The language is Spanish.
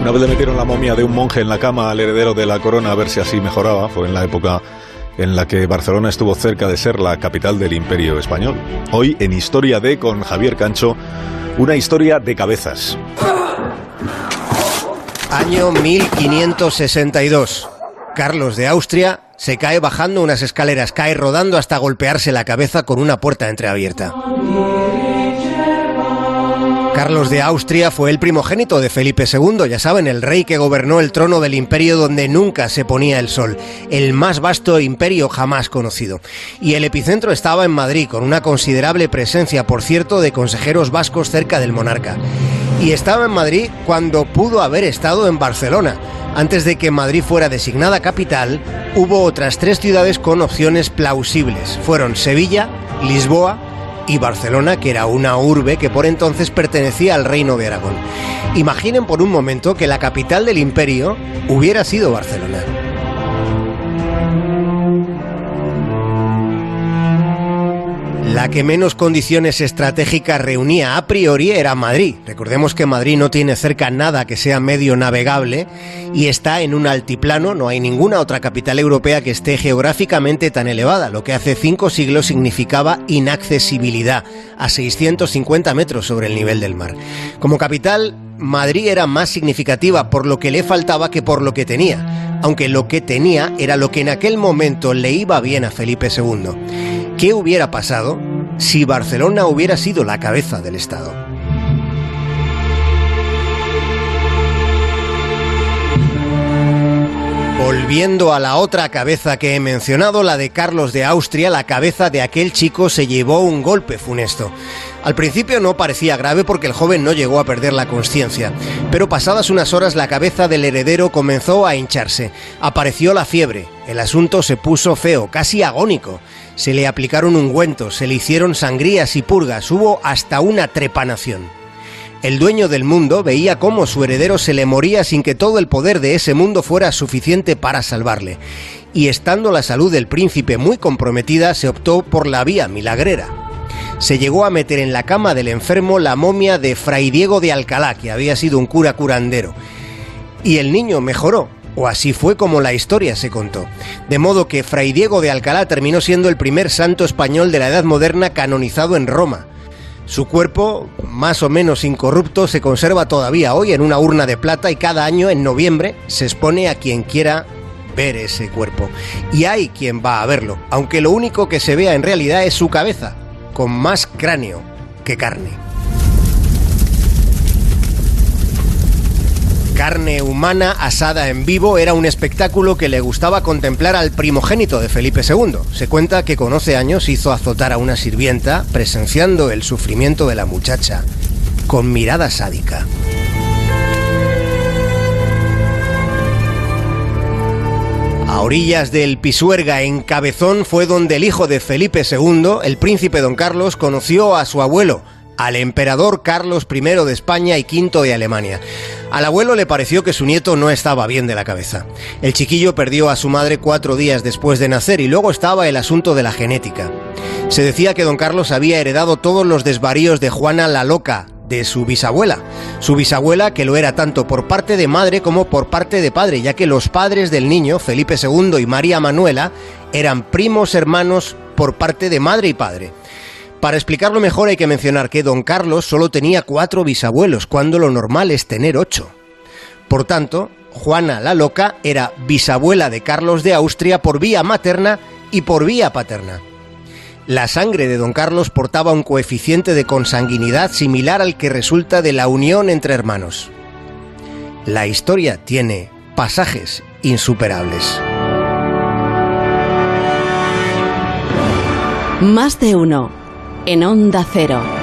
Una vez le metieron la momia de un monje en la cama al heredero de la corona a ver si así mejoraba. Fue en la época en la que Barcelona estuvo cerca de ser la capital del imperio español. Hoy en Historia de con Javier Cancho, una historia de cabezas. Año 1562. Carlos de Austria se cae bajando unas escaleras, cae rodando hasta golpearse la cabeza con una puerta entreabierta. Carlos de Austria fue el primogénito de Felipe II, ya saben, el rey que gobernó el trono del imperio donde nunca se ponía el sol, el más vasto imperio jamás conocido. Y el epicentro estaba en Madrid, con una considerable presencia, por cierto, de consejeros vascos cerca del monarca. Y estaba en Madrid cuando pudo haber estado en Barcelona. Antes de que Madrid fuera designada capital, hubo otras tres ciudades con opciones plausibles. Fueron Sevilla, Lisboa y Barcelona, que era una urbe que por entonces pertenecía al Reino de Aragón. Imaginen por un momento que la capital del imperio hubiera sido Barcelona. La que menos condiciones estratégicas reunía a priori era Madrid. Recordemos que Madrid no tiene cerca nada que sea medio navegable y está en un altiplano, no hay ninguna otra capital europea que esté geográficamente tan elevada, lo que hace cinco siglos significaba inaccesibilidad, a 650 metros sobre el nivel del mar. Como capital, Madrid era más significativa por lo que le faltaba que por lo que tenía, aunque lo que tenía era lo que en aquel momento le iba bien a Felipe II. ¿Qué hubiera pasado si Barcelona hubiera sido la cabeza del Estado? Volviendo a la otra cabeza que he mencionado, la de Carlos de Austria, la cabeza de aquel chico se llevó un golpe funesto. Al principio no parecía grave porque el joven no llegó a perder la conciencia, pero pasadas unas horas la cabeza del heredero comenzó a hincharse. Apareció la fiebre, el asunto se puso feo, casi agónico. Se le aplicaron ungüentos, se le hicieron sangrías y purgas, hubo hasta una trepanación. El dueño del mundo veía cómo su heredero se le moría sin que todo el poder de ese mundo fuera suficiente para salvarle. Y estando la salud del príncipe muy comprometida, se optó por la vía milagrera. Se llegó a meter en la cama del enfermo la momia de Fray Diego de Alcalá, que había sido un cura curandero. Y el niño mejoró, o así fue como la historia se contó. De modo que Fray Diego de Alcalá terminó siendo el primer santo español de la Edad Moderna canonizado en Roma. Su cuerpo, más o menos incorrupto, se conserva todavía hoy en una urna de plata y cada año, en noviembre, se expone a quien quiera ver ese cuerpo. Y hay quien va a verlo, aunque lo único que se vea en realidad es su cabeza, con más cráneo que carne. Carne humana asada en vivo era un espectáculo que le gustaba contemplar al primogénito de Felipe II. Se cuenta que con 11 años hizo azotar a una sirvienta presenciando el sufrimiento de la muchacha con mirada sádica. A orillas del Pisuerga, en Cabezón, fue donde el hijo de Felipe II, el príncipe don Carlos, conoció a su abuelo, al emperador Carlos I de España y V de Alemania. Al abuelo le pareció que su nieto no estaba bien de la cabeza. El chiquillo perdió a su madre cuatro días después de nacer y luego estaba el asunto de la genética. Se decía que don Carlos había heredado todos los desvaríos de Juana la Loca, de su bisabuela. Su bisabuela que lo era tanto por parte de madre como por parte de padre, ya que los padres del niño, Felipe II y María Manuela, eran primos hermanos por parte de madre y padre. Para explicarlo mejor hay que mencionar que don Carlos solo tenía cuatro bisabuelos, cuando lo normal es tener ocho. Por tanto, Juana la Loca era bisabuela de Carlos de Austria por vía materna y por vía paterna. La sangre de don Carlos portaba un coeficiente de consanguinidad similar al que resulta de la unión entre hermanos. La historia tiene pasajes insuperables. Más de uno en Onda Cero.